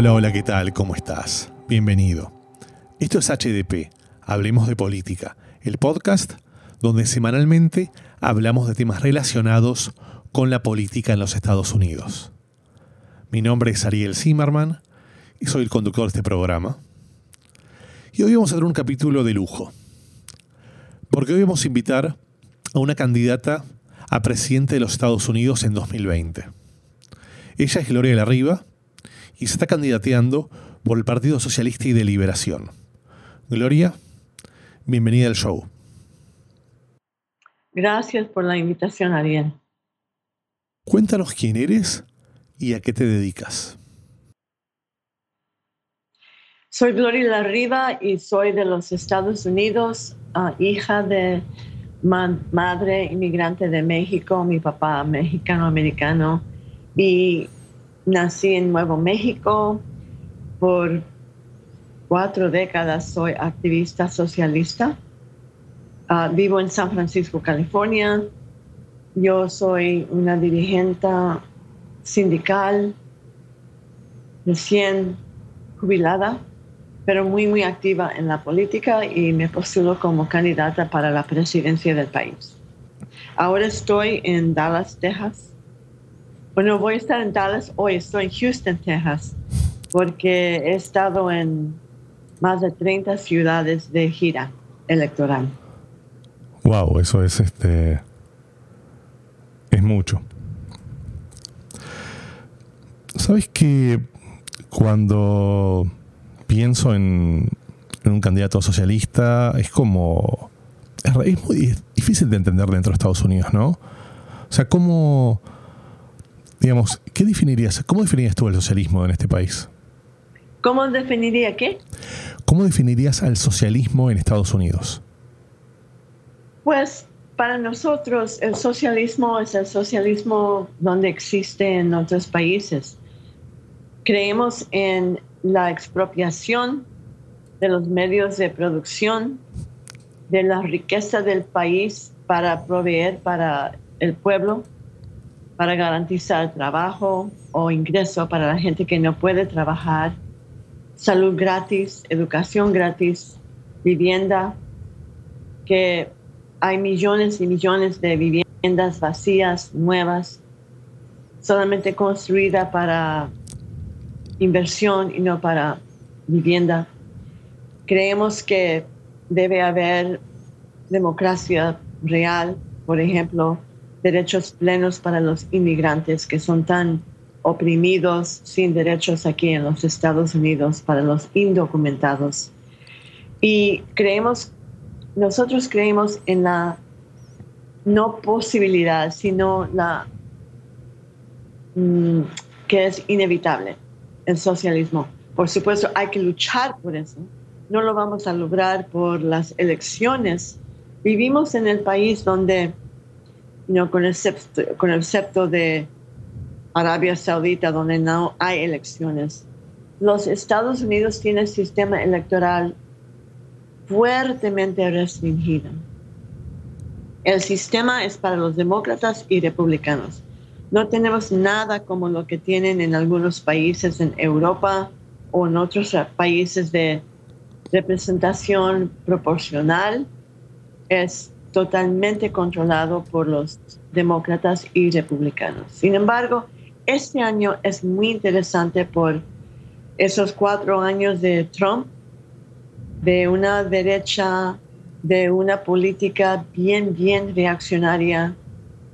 Hola, hola, ¿qué tal? ¿Cómo estás? Bienvenido. Esto es HDP, Hablemos de Política, el podcast donde semanalmente hablamos de temas relacionados con la política en los Estados Unidos. Mi nombre es Ariel Zimmerman y soy el conductor de este programa. Y hoy vamos a tener un capítulo de lujo, porque hoy vamos a invitar a una candidata a presidente de los Estados Unidos en 2020. Ella es Gloria de la Riva y se está candidateando por el Partido Socialista y de Liberación. Gloria, bienvenida al show. Gracias por la invitación, Ariel. Cuéntanos quién eres y a qué te dedicas. Soy Gloria La Riva y soy de los Estados Unidos, ah, hija de madre inmigrante de México, mi papá mexicano-americano, y nací en Nuevo México. Por cuatro décadas soy activista socialista. Ah, vivo en San Francisco, California. Yo soy una dirigente sindical recién jubilada pero muy, muy activa en la política y me postulo como candidata para la presidencia del país. Ahora estoy en Dallas, Texas. Bueno, voy a estar en Dallas hoy, estoy en Houston, Texas, porque he estado en más de 30 ciudades de gira electoral. Wow, eso es este es mucho. ¿Sabes que cuando pienso en, un candidato socialista, es como. Es, muy difícil de entender dentro de Estados Unidos, ¿no? O sea, ¿cómo. Digamos, ¿qué definirías? ¿Cómo definirías tú el socialismo en este país? ¿Cómo definiría qué? ¿Cómo definirías al socialismo en Estados Unidos? Pues para nosotros el socialismo es el socialismo donde existe en otros países. Creemos en la expropiación de los medios de producción, de la riqueza del país para proveer para el pueblo, para garantizar trabajo o ingreso para la gente que no puede trabajar, salud gratis, educación gratis, vivienda, que hay millones y millones de viviendas vacías, nuevas, solamente construidas para inversión y no para vivienda. Creemos que debe haber democracia real, por ejemplo, derechos plenos para los inmigrantes que son tan oprimidos sin derechos aquí en los Estados Unidos, para los indocumentados. Y creemos, nosotros creemos en la no posibilidad, sino la mm, que es inevitable el socialismo. Por supuesto, hay que luchar por eso. No lo vamos a lograr por las elecciones. Vivimos en el país donde, no, con, el septo, con el de Arabia Saudita, donde no hay elecciones. Los Estados Unidos tienen sistema electoral fuertemente restringido. El sistema es para los demócratas y republicanos. No tenemos nada como lo que tienen en algunos países en Europa o en otros países de representación proporcional. Es totalmente controlado por los demócratas y republicanos. Sin embargo, este año es muy interesante por esos cuatro años de Trump, de una derecha, de una política bien, bien reaccionaria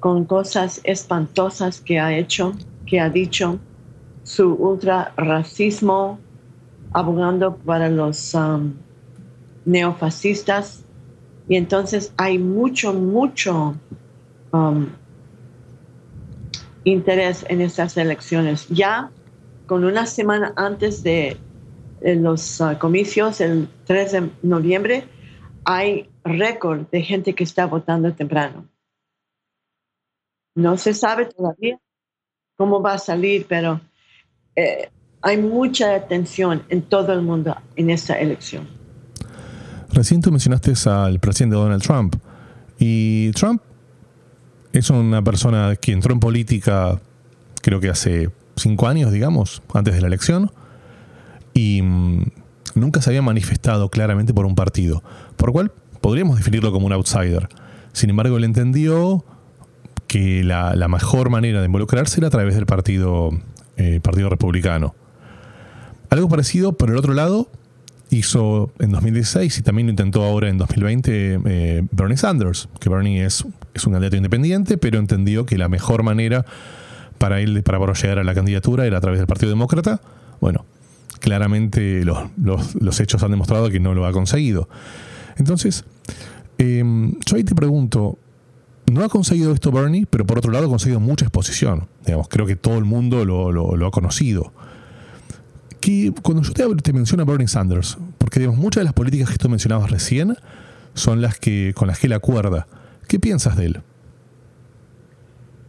con cosas espantosas que ha hecho, que ha dicho, su ultra racismo, abogando para los um, neofascistas. Y entonces hay mucho, mucho um, interés en estas elecciones. Ya con una semana antes de, los uh, comicios, el 3 de noviembre, hay récord de gente que está votando temprano. No se sabe todavía cómo va a salir, pero eh, hay mucha atención en todo el mundo en esta elección. Recién tú mencionaste al presidente Donald Trump. Y Trump es una persona que entró en política, creo que hace cinco años, digamos, antes de la elección. y mm, nunca se había manifestado claramente por un partido, por lo cual podríamos definirlo como un outsider. Sin embargo, él entendió que la, mejor manera de involucrarse era a través del partido, eh, partido republicano. Algo parecido, por el otro lado, hizo en 2016 y también lo intentó ahora en 2020 eh, Bernie Sanders, que Bernie es, es un candidato independiente, pero entendió que la mejor manera para él para llegar a la candidatura era a través del Partido Demócrata. Bueno, claramente los, hechos han demostrado que no lo ha conseguido. Entonces, em, yo ahí te pregunto, no ha conseguido esto Bernie, pero por otro lado ha conseguido mucha exposición. Digamos, creo que todo el mundo lo, ha conocido. Cuando yo te, menciono a Bernie Sanders, porque digamos, muchas de las políticas que tú mencionabas recién son las que con las que él acuerda. ¿Qué piensas de él?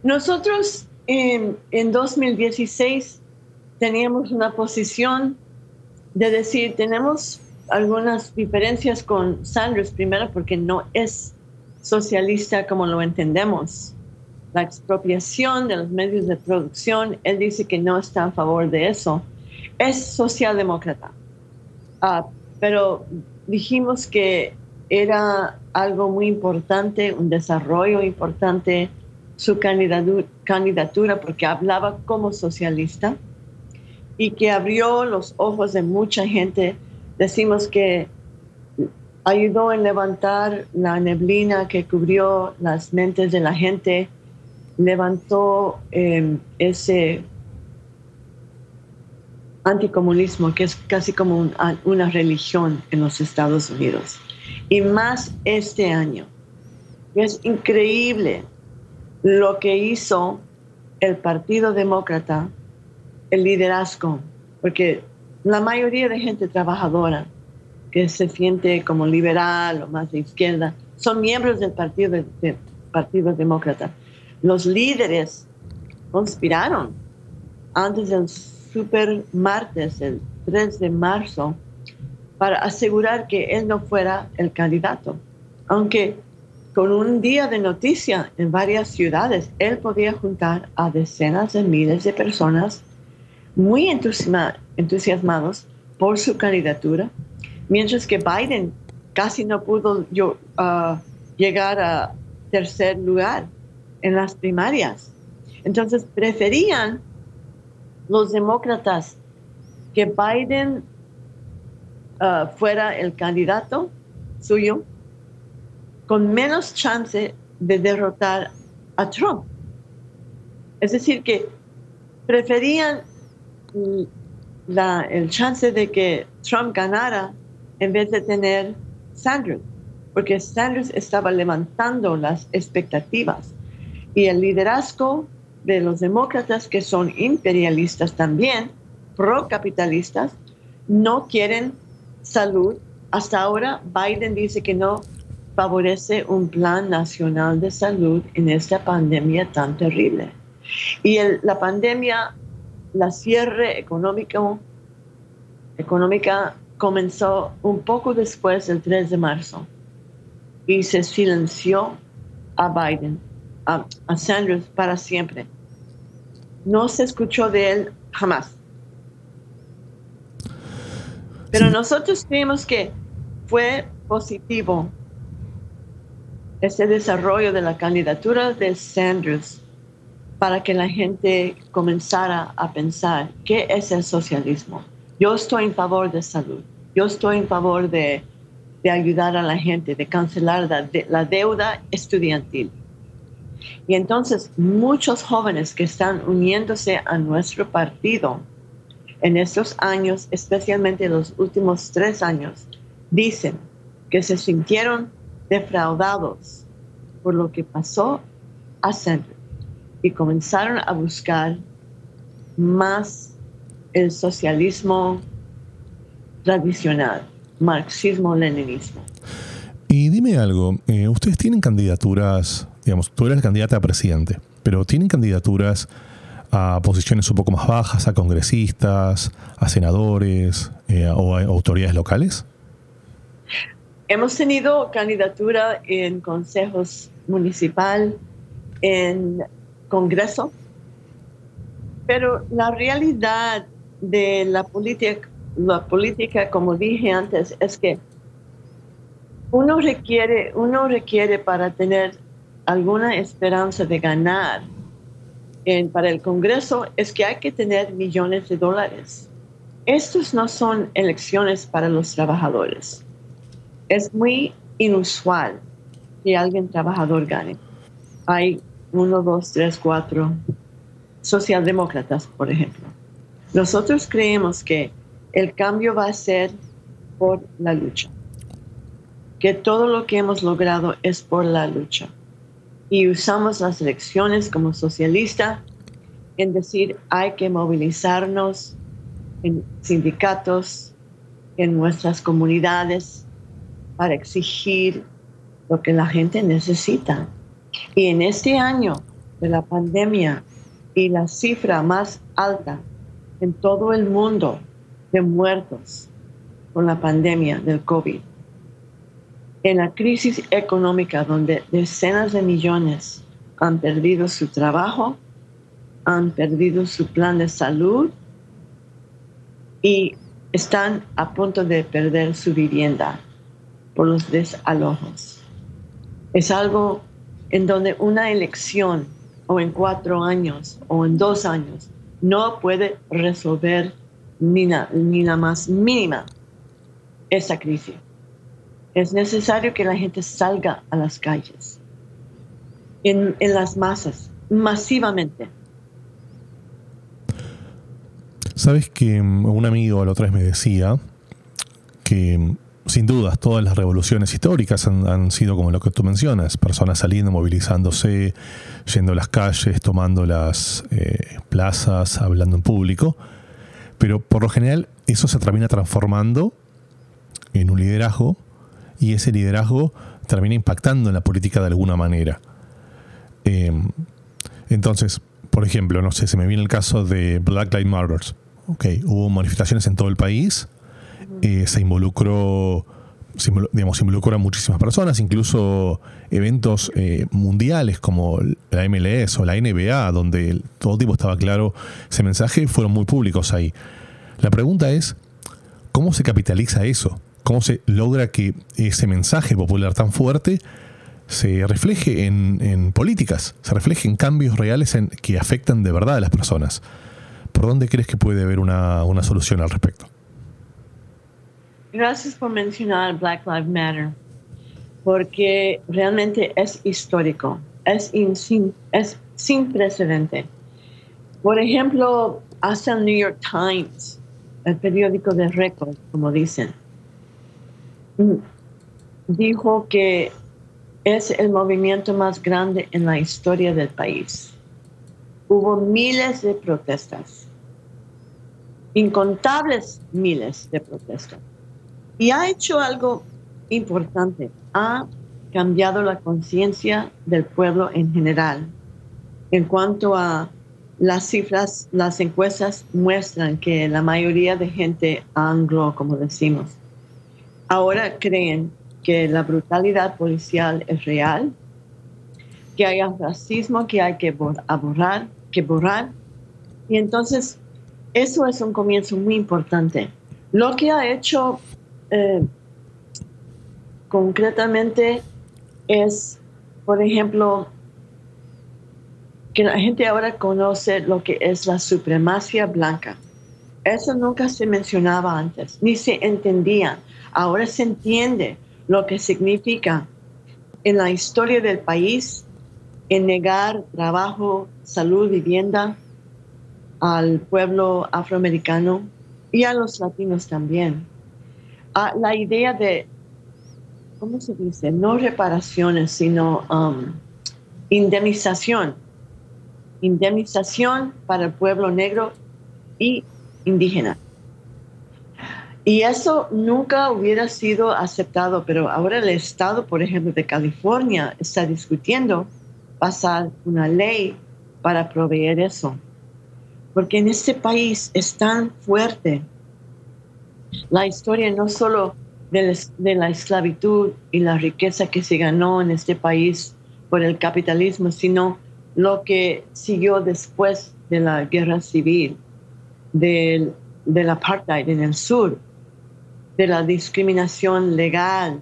Nosotros en 2016 teníamos una posición de decir, tenemos algunas diferencias con Sanders, primero porque no es socialista como lo entendemos. La expropiación de los medios de producción, él dice que no está a favor de eso. Es socialdemócrata. Ah, pero dijimos que era algo muy importante, un desarrollo importante, su candidatura, porque hablaba como socialista y que abrió los ojos de mucha gente. Decimos que ayudó en levantar la neblina que cubrió las mentes de la gente, levantó em, ese anticomunismo que es casi como una religión en los Estados Unidos. Y más este año. Es increíble lo que hizo el Partido Demócrata, el liderazgo, porque la mayoría de gente trabajadora que se siente como liberal o más de izquierda, son miembros del Partido, Partido Demócrata. Los líderes conspiraron antes del super martes, el 3 de marzo, para asegurar que él no fuera el candidato. Aunque con un día de noticia en varias ciudades, él podía juntar a decenas de miles de personas muy entusiasmados por su candidatura mientras que Biden casi no pudo uh, llegar a tercer lugar en las primarias. Entonces preferían los demócratas que Biden uh, fuera el candidato suyo con menos chance de derrotar a Trump. Es decir, que preferían la, el chance de que Trump ganara en vez de tener Sanders, porque Sanders estaba levantando las expectativas y el liderazgo de los demócratas que son imperialistas también, pro-capitalistas, no quieren salud. Hasta ahora Biden dice que no favorece un plan nacional de salud en esta pandemia tan terrible. Y la pandemia, la cierre económico, económica comenzó un poco después del 3 de marzo y se silenció a Biden, a, Sanders para siempre. No se escuchó de él jamás. Pero nosotros creemos que fue positivo ese desarrollo de la candidatura de Sanders para que la gente comenzara a pensar qué es el socialismo yo estoy en favor de salud, yo estoy en favor de, ayudar a la gente, de cancelar la, deuda estudiantil. Y entonces muchos jóvenes que están uniéndose a nuestro partido en estos años, especialmente los últimos tres años, dicen que se sintieron defraudados por lo que pasó a Centro y comenzaron a buscar más el socialismo tradicional, marxismo-leninismo. Y dime algo, eh, ustedes tienen candidaturas, digamos, tú eres candidata a presidente, pero tienen candidaturas a posiciones un poco más bajas, a congresistas, a senadores eh, o a autoridades locales? Hemos tenido candidatura en consejos municipal, en Congreso, pero la realidad de la política, la política, como dije antes, es que uno requiere, uno requiere para tener alguna esperanza de ganar en, para el Congreso es que hay que tener millones de dólares. Estos no son elecciones para los trabajadores. Es muy inusual que alguien trabajador gane. Hay uno, dos, tres, cuatro socialdemócratas, por ejemplo. Nosotros creemos que el cambio va a ser por la lucha, que todo lo que hemos logrado es por la lucha. Y usamos las elecciones como socialista en decir hay que movilizarnos en sindicatos, en nuestras comunidades, para exigir lo que la gente necesita. Y en este año de la pandemia y la cifra más alta en todo el mundo de muertos con la pandemia del COVID, en la crisis económica donde decenas de millones han perdido su trabajo, han perdido su plan de salud y están a punto de perder su vivienda por los desalojos. Es algo en donde una elección o en cuatro años o en dos años no puede resolver ni, ni la más mínima esa crisis. Es necesario que la gente salga a las calles, en, las masas, masivamente. Sabes que mm, un amigo la otra vez me decía que mm, sin dudas, todas las revoluciones históricas han, sido como lo que tú mencionas, personas saliendo, movilizándose, yendo a las calles, tomando las eh, plazas, hablando en público, pero por lo general eso se termina transformando en un liderazgo y ese liderazgo termina impactando en la política de alguna manera. Em, entonces, por ejemplo, no sé, se me viene el caso de Black Lives Matter. Okay, hubo manifestaciones en todo el país, eh, se involucró digamos, involucró a muchísimas personas, incluso eventos eh, mundiales como la MLS o la NBA, donde todo tipo estaba claro ese mensaje, fueron muy públicos ahí. La pregunta es, ¿cómo se capitaliza eso? ¿Cómo se logra que ese mensaje popular tan fuerte se refleje en, políticas, se refleje en cambios reales que afectan de verdad a las personas? ¿Por dónde crees que puede haber una solución al respecto? Gracias por mencionar Black Lives Matter, porque realmente es histórico, es, sin, es sin precedente. Por ejemplo, hasta el New York Times, el periódico de récord, como dicen, dijo que es el movimiento más grande en la historia del país. Hubo miles de protestas, incontables miles de protestas. Y ha hecho algo importante, ha cambiado la conciencia del pueblo en general. En cuanto a las cifras, las encuestas muestran que la mayoría de gente anglo, como decimos, ahora creen que la brutalidad policial es real, que hay racismo que hay que borrar, que borrar. Y entonces, eso es un comienzo muy importante. Lo que ha hecho eh, concretamente es, por ejemplo, que la gente ahora conoce lo que es la supremacía blanca. Eso nunca se mencionaba antes, ni se entendía. Ahora se entiende lo que significa en la historia del país en negar trabajo, salud, vivienda al pueblo afroamericano y a los latinos también la idea de, ¿cómo se dice? No reparaciones, sino um, indemnización. Indemnización para el pueblo negro y indígena. Y eso nunca hubiera sido aceptado, pero ahora el Estado, por ejemplo, de California está discutiendo pasar una ley para proveer eso. Porque en este país es tan fuerte la historia no solo de la, esclavitud y la riqueza que se ganó en este país por el capitalismo, sino lo que siguió después de la guerra civil, de del apartheid en el sur, de la discriminación legal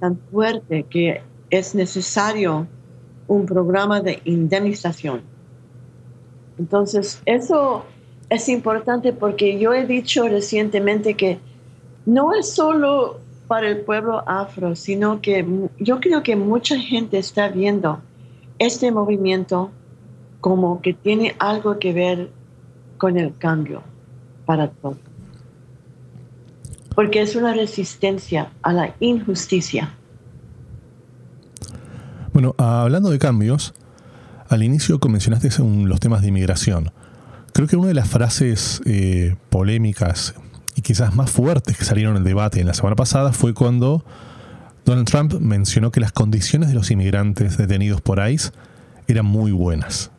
tan fuerte que es necesario un programa de indemnización. Entonces, eso es importante porque yo he dicho recientemente que no es solo para el pueblo afro, sino que yo creo que mucha gente está viendo este movimiento como que tiene algo que ver con el cambio para todos. Porque es una resistencia a la injusticia. Bueno, hablando de cambios, al inicio mencionaste los temas de inmigración. Creo que una de las frases eh, polémicas y quizás más fuertes que salieron en el debate en la semana pasada fue cuando Donald Trump mencionó que las condiciones de los inmigrantes detenidos por ICE eran muy buenas.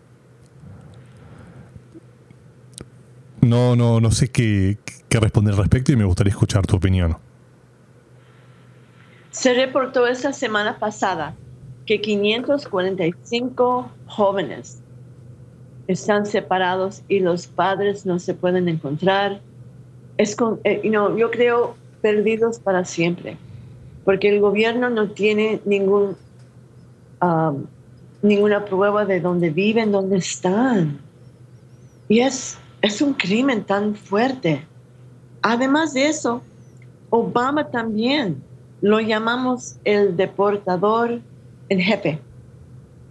No, no, no sé qué, qué responder al respecto y me gustaría escuchar tu opinión. Se reportó esta semana pasada que 545 jóvenes están separados y los padres no se pueden encontrar. Es con, eh, yo creo perdidos para siempre, porque el gobierno no tiene ningún, ninguna prueba de dónde viven, dónde están. Y es, es un crimen tan fuerte. Además de eso, Obama también lo llamamos el deportador en jefe,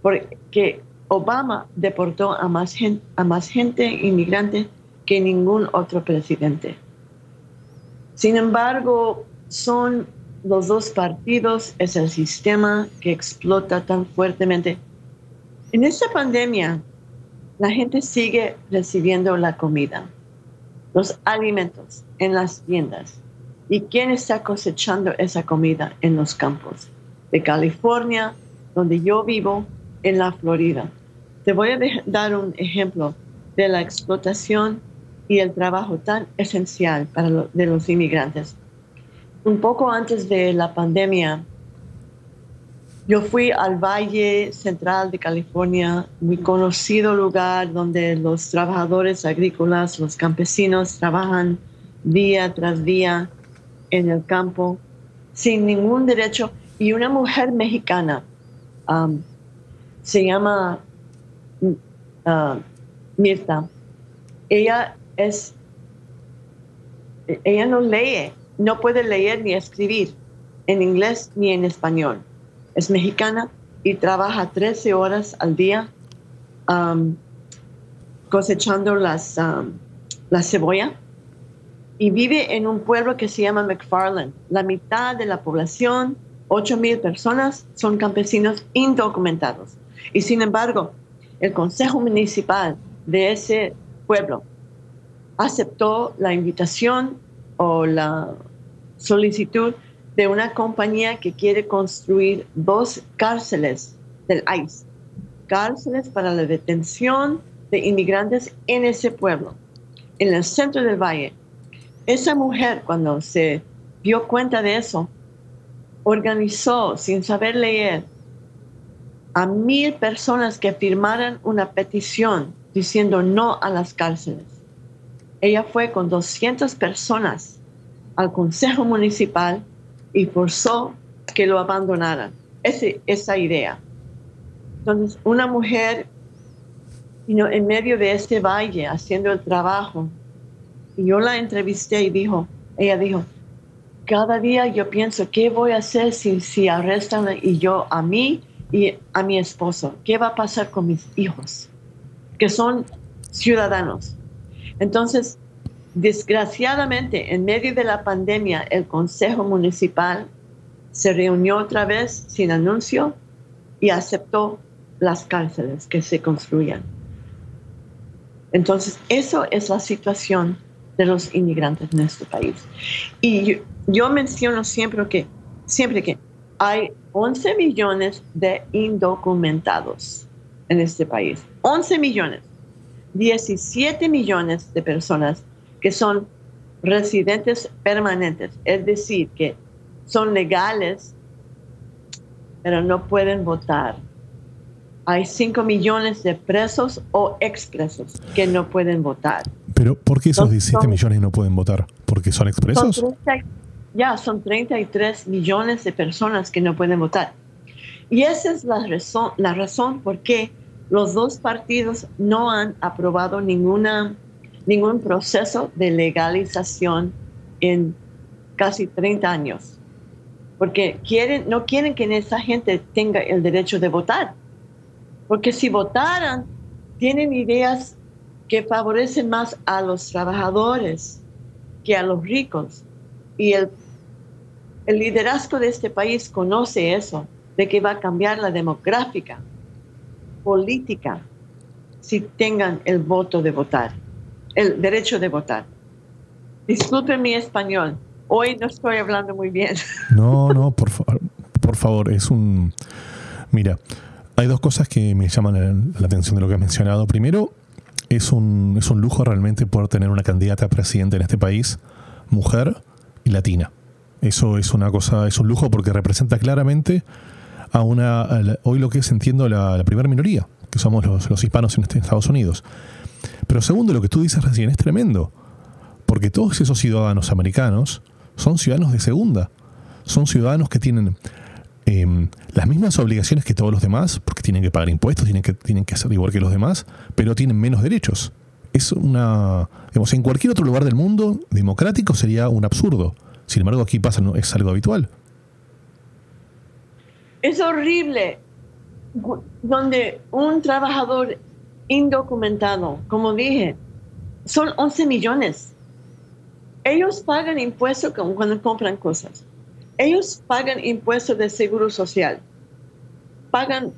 porque Obama deportó a más, gente, a más gente inmigrante que ningún otro presidente. Sin embargo, son los dos partidos, es el sistema que explota tan fuertemente. En esta pandemia, la gente sigue recibiendo la comida, los alimentos en las tiendas. ¿Y quién está cosechando esa comida en los campos? De California, donde yo vivo, en la Florida. Te voy a dar un ejemplo de la explotación y el trabajo tan esencial para de los inmigrantes. Un poco antes de la pandemia, yo fui al Valle Central de California, muy conocido lugar donde los trabajadores agrícolas, los campesinos trabajan día tras día en el campo sin ningún derecho. Y una mujer mexicana Um, se llama uh, Mirta. Ella es, ella no lee, no puede leer ni escribir en inglés ni en español. Es mexicana y trabaja 13 horas al día um, cosechando las, um, la cebolla y vive en un pueblo que se llama McFarland. La mitad de la población 8 mil personas son campesinos indocumentados. Y sin embargo, el Consejo Municipal de ese pueblo aceptó la invitación o la solicitud de una compañía que quiere construir dos cárceles del ICE, cárceles para la detención de inmigrantes en ese pueblo, en el centro del valle. Esa mujer, cuando se dio cuenta de eso, organizó, sin saber leer, a mil personas que firmaran una petición diciendo no a las cárceles. Ella fue con 200 personas al Consejo Municipal y forzó que lo abandonaran. Ese, esa idea. Entonces, una mujer en medio de este valle haciendo el trabajo, y yo la entrevisté y dijo, ella dijo, cada día yo pienso, ¿qué voy a hacer si, si arrestan y yo a mí y a mi esposo? ¿Qué va a pasar con mis hijos? Que son ciudadanos. Entonces, desgraciadamente, en medio de la pandemia, el Consejo Municipal se reunió otra vez sin anuncio y aceptó las cárceles que se construían. Entonces, eso es la situación de los inmigrantes en este país. Y yo menciono siempre que, siempre que hay 11 millones de indocumentados en este país. 11 millones. 17 millones de personas que son residentes permanentes, es decir, que son legales, pero no pueden votar. hay 5 millones de presos o expresos que no pueden votar. Pero ¿por qué esos 17 millones no pueden votar? ¿Porque son expresos? ya, son 33 millones de personas que no pueden votar. Y esa es la razón, la razón por qué los dos partidos no han aprobado ninguna, ningún proceso de legalización en casi 30 años. Porque quieren, no quieren que esa gente tenga el derecho de votar. Porque si votaran, tienen ideas que favorecen más a los trabajadores que a los ricos. Y el, el liderazgo de este país conoce eso, de que va a cambiar la demográfica política si tengan el voto de votar, el derecho de votar. Disculpen mi español, hoy no estoy hablando muy bien. No, no, por, por favor, es un... Mira, hay dos cosas que me llaman la atención de lo que has mencionado. Primero, es un, es un lujo realmente poder tener una candidata a presidente en este país, mujer y latina. Eso es una cosa, es un lujo porque representa claramente a una, hoy lo que es, entiendo, la, la primera minoría, que somos los, los hispanos en, este, Estados Unidos. Pero segundo, lo que tú dices recién es tremendo, porque todos esos ciudadanos americanos son ciudadanos de segunda, son ciudadanos que tienen em, las mismas obligaciones que todos los demás, porque tienen que pagar impuestos, tienen que, tienen que hacer igual que los demás, pero tienen menos derechos. Es una. Digamos, en cualquier otro lugar del mundo democrático sería un absurdo. Sin embargo, aquí pasa, es algo habitual es horrible donde un trabajador indocumentado, como dije, son 11 millones. Ellos pagan impuestos cuando compran cosas. Ellos pagan impuestos de seguro social. Pagan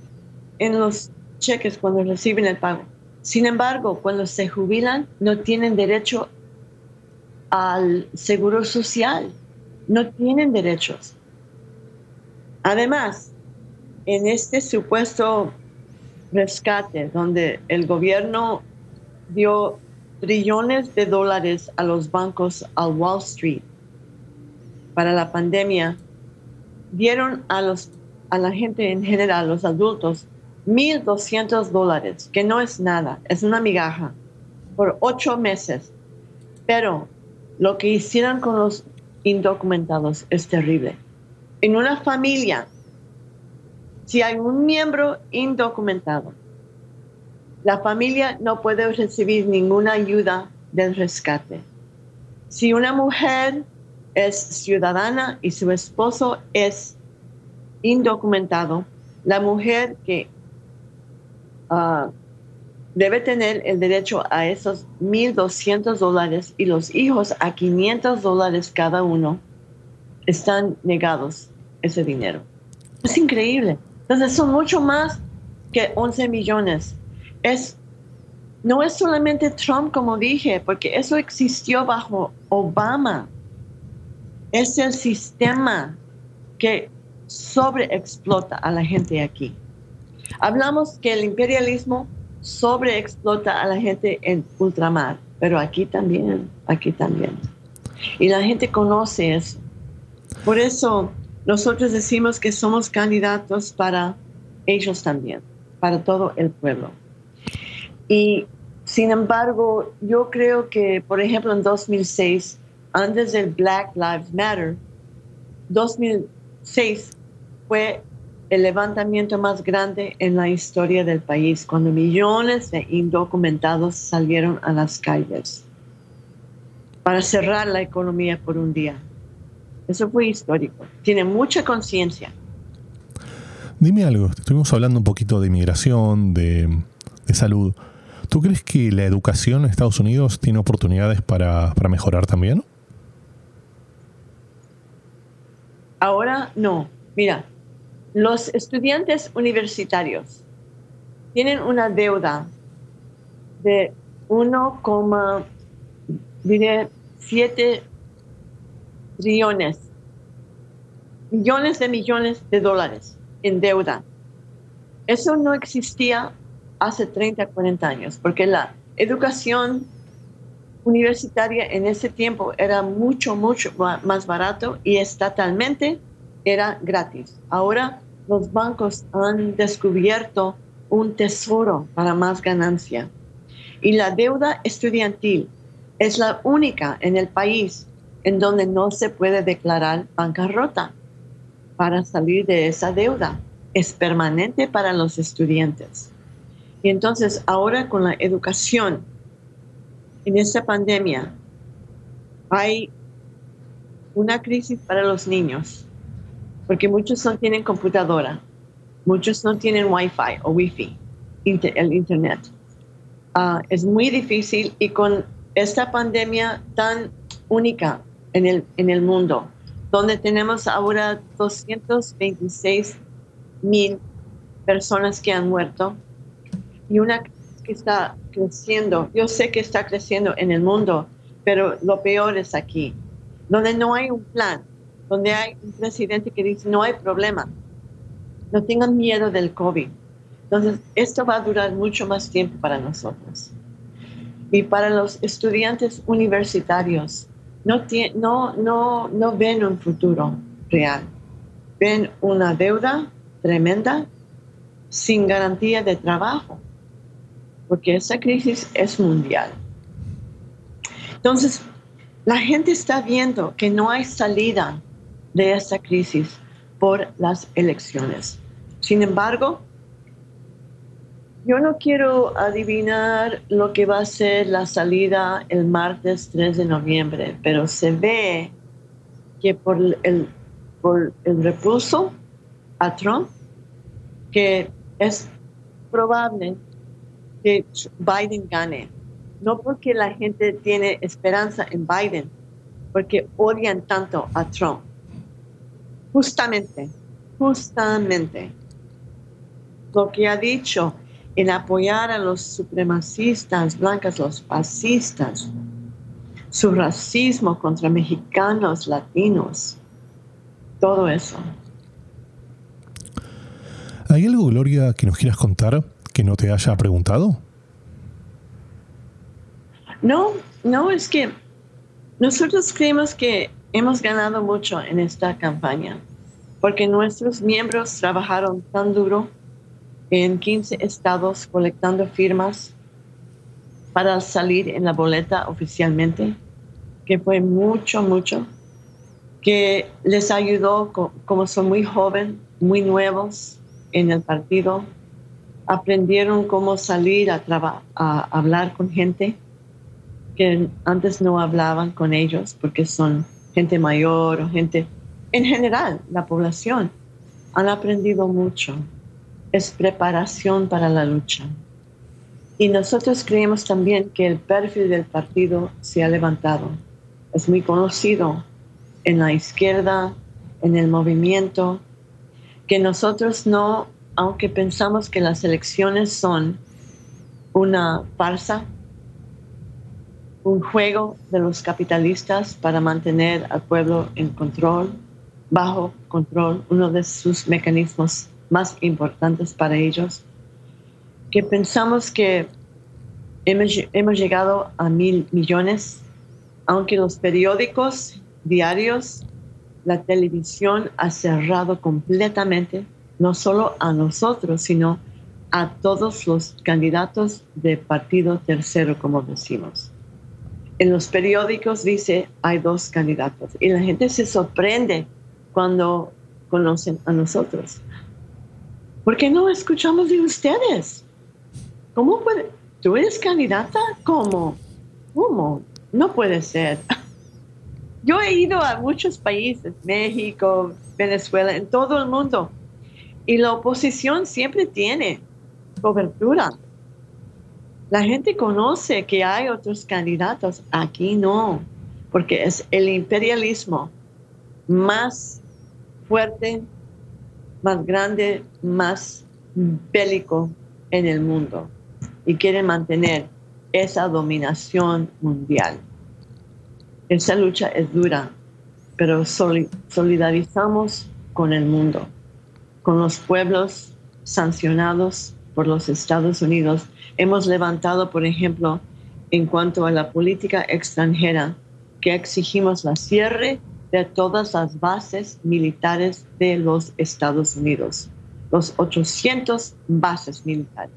en los cheques cuando reciben el pago. Sin embargo, cuando se jubilan, no tienen derecho al seguro social. No tienen derechos. Además, en este supuesto rescate donde el gobierno dio trillones de dólares a los bancos al Wall Street para la pandemia, dieron a, los, a la gente en general, los adultos, 1.200 dólares, que no es nada, es una migaja, por ocho meses. Pero lo que hicieron con los indocumentados es terrible. En una familia si hay un miembro indocumentado, la familia no puede recibir ninguna ayuda del rescate. Si una mujer es ciudadana y su esposo es indocumentado, la mujer que ah, debe tener el derecho a esos 1.200 dólares y los hijos a 500 dólares cada uno, están negados ese dinero. Es increíble. Entonces son mucho más que 11 millones. Es, no es solamente Trump, como dije, porque eso existió bajo Obama. Es el sistema que sobreexplota a la gente aquí. Hablamos que el imperialismo sobreexplota a la gente en ultramar, pero aquí también, aquí también. Y la gente conoce eso. Por eso nosotros decimos que somos candidatos para ellos también, para todo el pueblo. Y sin embargo, yo creo que, por ejemplo, en 2006, antes del Black Lives Matter, 2006 fue el levantamiento más grande en la historia del país, cuando millones de indocumentados salieron a las calles para cerrar la economía por un día. Eso fue histórico. Tiene mucha conciencia. Dime algo, estuvimos hablando un poquito de inmigración, de, salud. ¿Tú crees que la educación en Estados Unidos tiene oportunidades para, para mejorar también? Ahora no. Mira, los estudiantes universitarios tienen una deuda de 1,7 trillones, millones de millones de dólares en deuda. Eso no existía hace 30, 40 años, porque la educación universitaria en ese tiempo era mucho, mucho más barato y estatalmente era gratis. Ahora los bancos han descubierto un tesoro para más ganancia. Y la deuda estudiantil es la única en el país en donde no se puede declarar bancarrota para salir de esa deuda. Es permanente para los estudiantes. Y entonces ahora con la educación, en esta pandemia, hay una crisis para los niños, porque muchos no tienen computadora, muchos no tienen wifi o wifi, el internet. Ah, es muy difícil y con esta pandemia tan única en el, en el mundo, donde tenemos ahora 226 mil personas que han muerto y una que está creciendo. Yo sé que está creciendo en el mundo, pero lo peor es aquí, donde no hay un plan, donde hay un presidente que dice no hay problema, no tengan miedo del COVID. Entonces, esto va a durar mucho más tiempo para nosotros. Y para los estudiantes universitarios, no, no, no, no ven un futuro real. Ven una deuda tremenda sin garantía de trabajo, porque esa crisis es mundial. Entonces, la gente está viendo que no hay salida de esta crisis por las elecciones. Sin embargo, yo no quiero adivinar lo que va a ser la salida el martes 3 de noviembre, pero se ve que por el, por el repulso a Trump, que es probable que Biden gane. No porque la gente tiene esperanza en Biden, porque odian tanto a Trump. Justamente, justamente lo que ha dicho en apoyar a los supremacistas blancas, los fascistas, su racismo contra mexicanos, latinos, todo eso. ¿Hay algo, Gloria, que nos quieras contar que no te haya preguntado? No, no, es que nosotros creemos que hemos ganado mucho en esta campaña, porque nuestros miembros trabajaron tan duro en 15 estados colectando firmas para salir en la boleta oficialmente, que fue mucho, mucho, que les ayudó, como son muy jóvenes, muy nuevos en el partido, aprendieron cómo salir a, a hablar con gente que antes no hablaban con ellos porque son gente mayor o gente, en general, la población, han aprendido mucho es preparación para la lucha. Y nosotros creemos también que el perfil del partido se ha levantado. Es muy conocido en la izquierda, en el movimiento, que nosotros no, aunque pensamos que las elecciones son una farsa, un juego de los capitalistas para mantener al pueblo en control, bajo control, uno de sus mecanismos más importantes para ellos, que pensamos que hemos, llegado a mil millones, aunque los periódicos diarios, la televisión ha cerrado completamente, no solo a nosotros, sino a todos los candidatos de partido tercero, como decimos. En los periódicos dice hay dos candidatos y la gente se sorprende cuando conocen a nosotros. ¿Por qué no escuchamos de ustedes? ¿Cómo puede? ¿Tú eres candidata? ¿Cómo? ¿Cómo? No puede ser. Yo he ido a muchos países, México, Venezuela, en todo el mundo, y la oposición siempre tiene cobertura. La gente conoce que hay otros candidatos, aquí no, porque es el imperialismo más fuerte más grande, más bélico en el mundo y quieren mantener esa dominación mundial. Esa lucha es dura, pero solidarizamos con el mundo, con los pueblos sancionados por los Estados Unidos. Hemos levantado, por ejemplo, en cuanto a la política extranjera, que exigimos la cierre de todas las bases militares de los Estados Unidos. los 800 bases militares,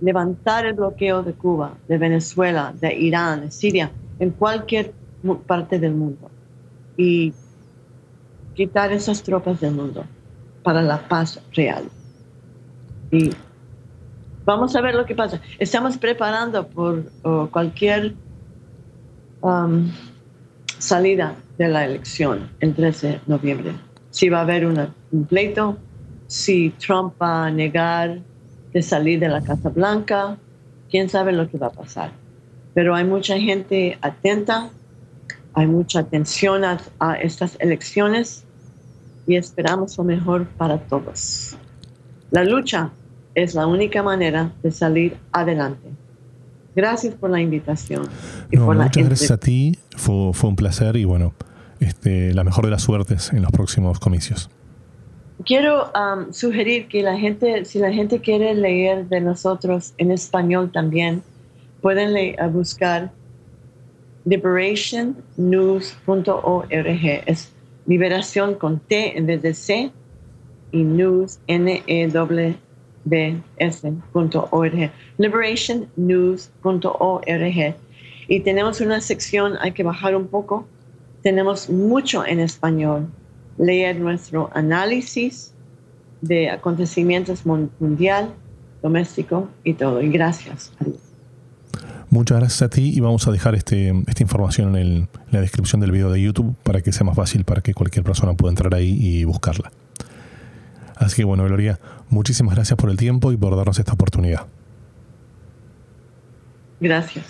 levantar el bloqueo de Cuba, de Venezuela, de Irán, de Siria, en cualquier parte del mundo y quitar esas tropas del mundo para la paz real. Y vamos a ver lo que pasa. Estamos preparando por cualquier um, salida de la elección el 13 de noviembre. Si va a haber un pleito, si Trump va a negar de salir de la Casa Blanca, quién sabe lo que va a pasar. Pero hay mucha gente atenta, hay mucha atención a, estas elecciones y esperamos lo mejor para todos. La lucha es la única manera de salir adelante. Gracias por la invitación. muchas gracias a ti, fue, fue, un placer y bueno, este, la mejor de las suertes en los próximos comicios. Quiero um, sugerir que la gente, si la gente quiere leer de nosotros en español también, pueden leer, buscar liberationnews.org. Es liberación con T en vez de C y news, N-E-W bs.org, liberationnews.org. Y tenemos una sección, hay que bajar un poco, tenemos mucho en español, leer nuestro análisis de acontecimientos mundial, doméstico y todo. Y gracias. Muchas gracias a ti y vamos a dejar este, esta información en, en la descripción del video de YouTube para que sea más fácil para que cualquier persona pueda entrar ahí y buscarla. Así que bueno, Gloria, muchísimas gracias por el tiempo y por darnos esta oportunidad. Gracias.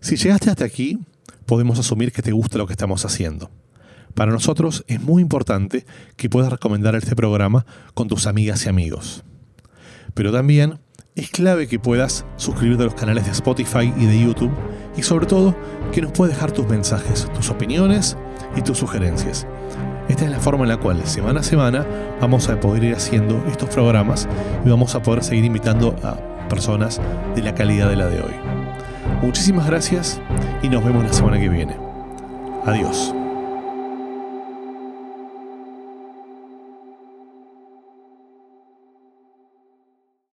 Si llegaste hasta aquí, podemos asumir que te gusta lo que estamos haciendo. Para nosotros es muy importante que puedas recomendar este programa con tus amigas y amigos. Pero también es clave que puedas suscribirte a los canales de Spotify y de YouTube y sobre todo que nos puedas dejar tus mensajes, tus opiniones y tus sugerencias. Esta es la forma en la cual semana a semana vamos a poder ir haciendo estos programas y vamos a poder seguir invitando a personas de la calidad de la de hoy. Muchísimas gracias y nos vemos la semana que viene. Adiós.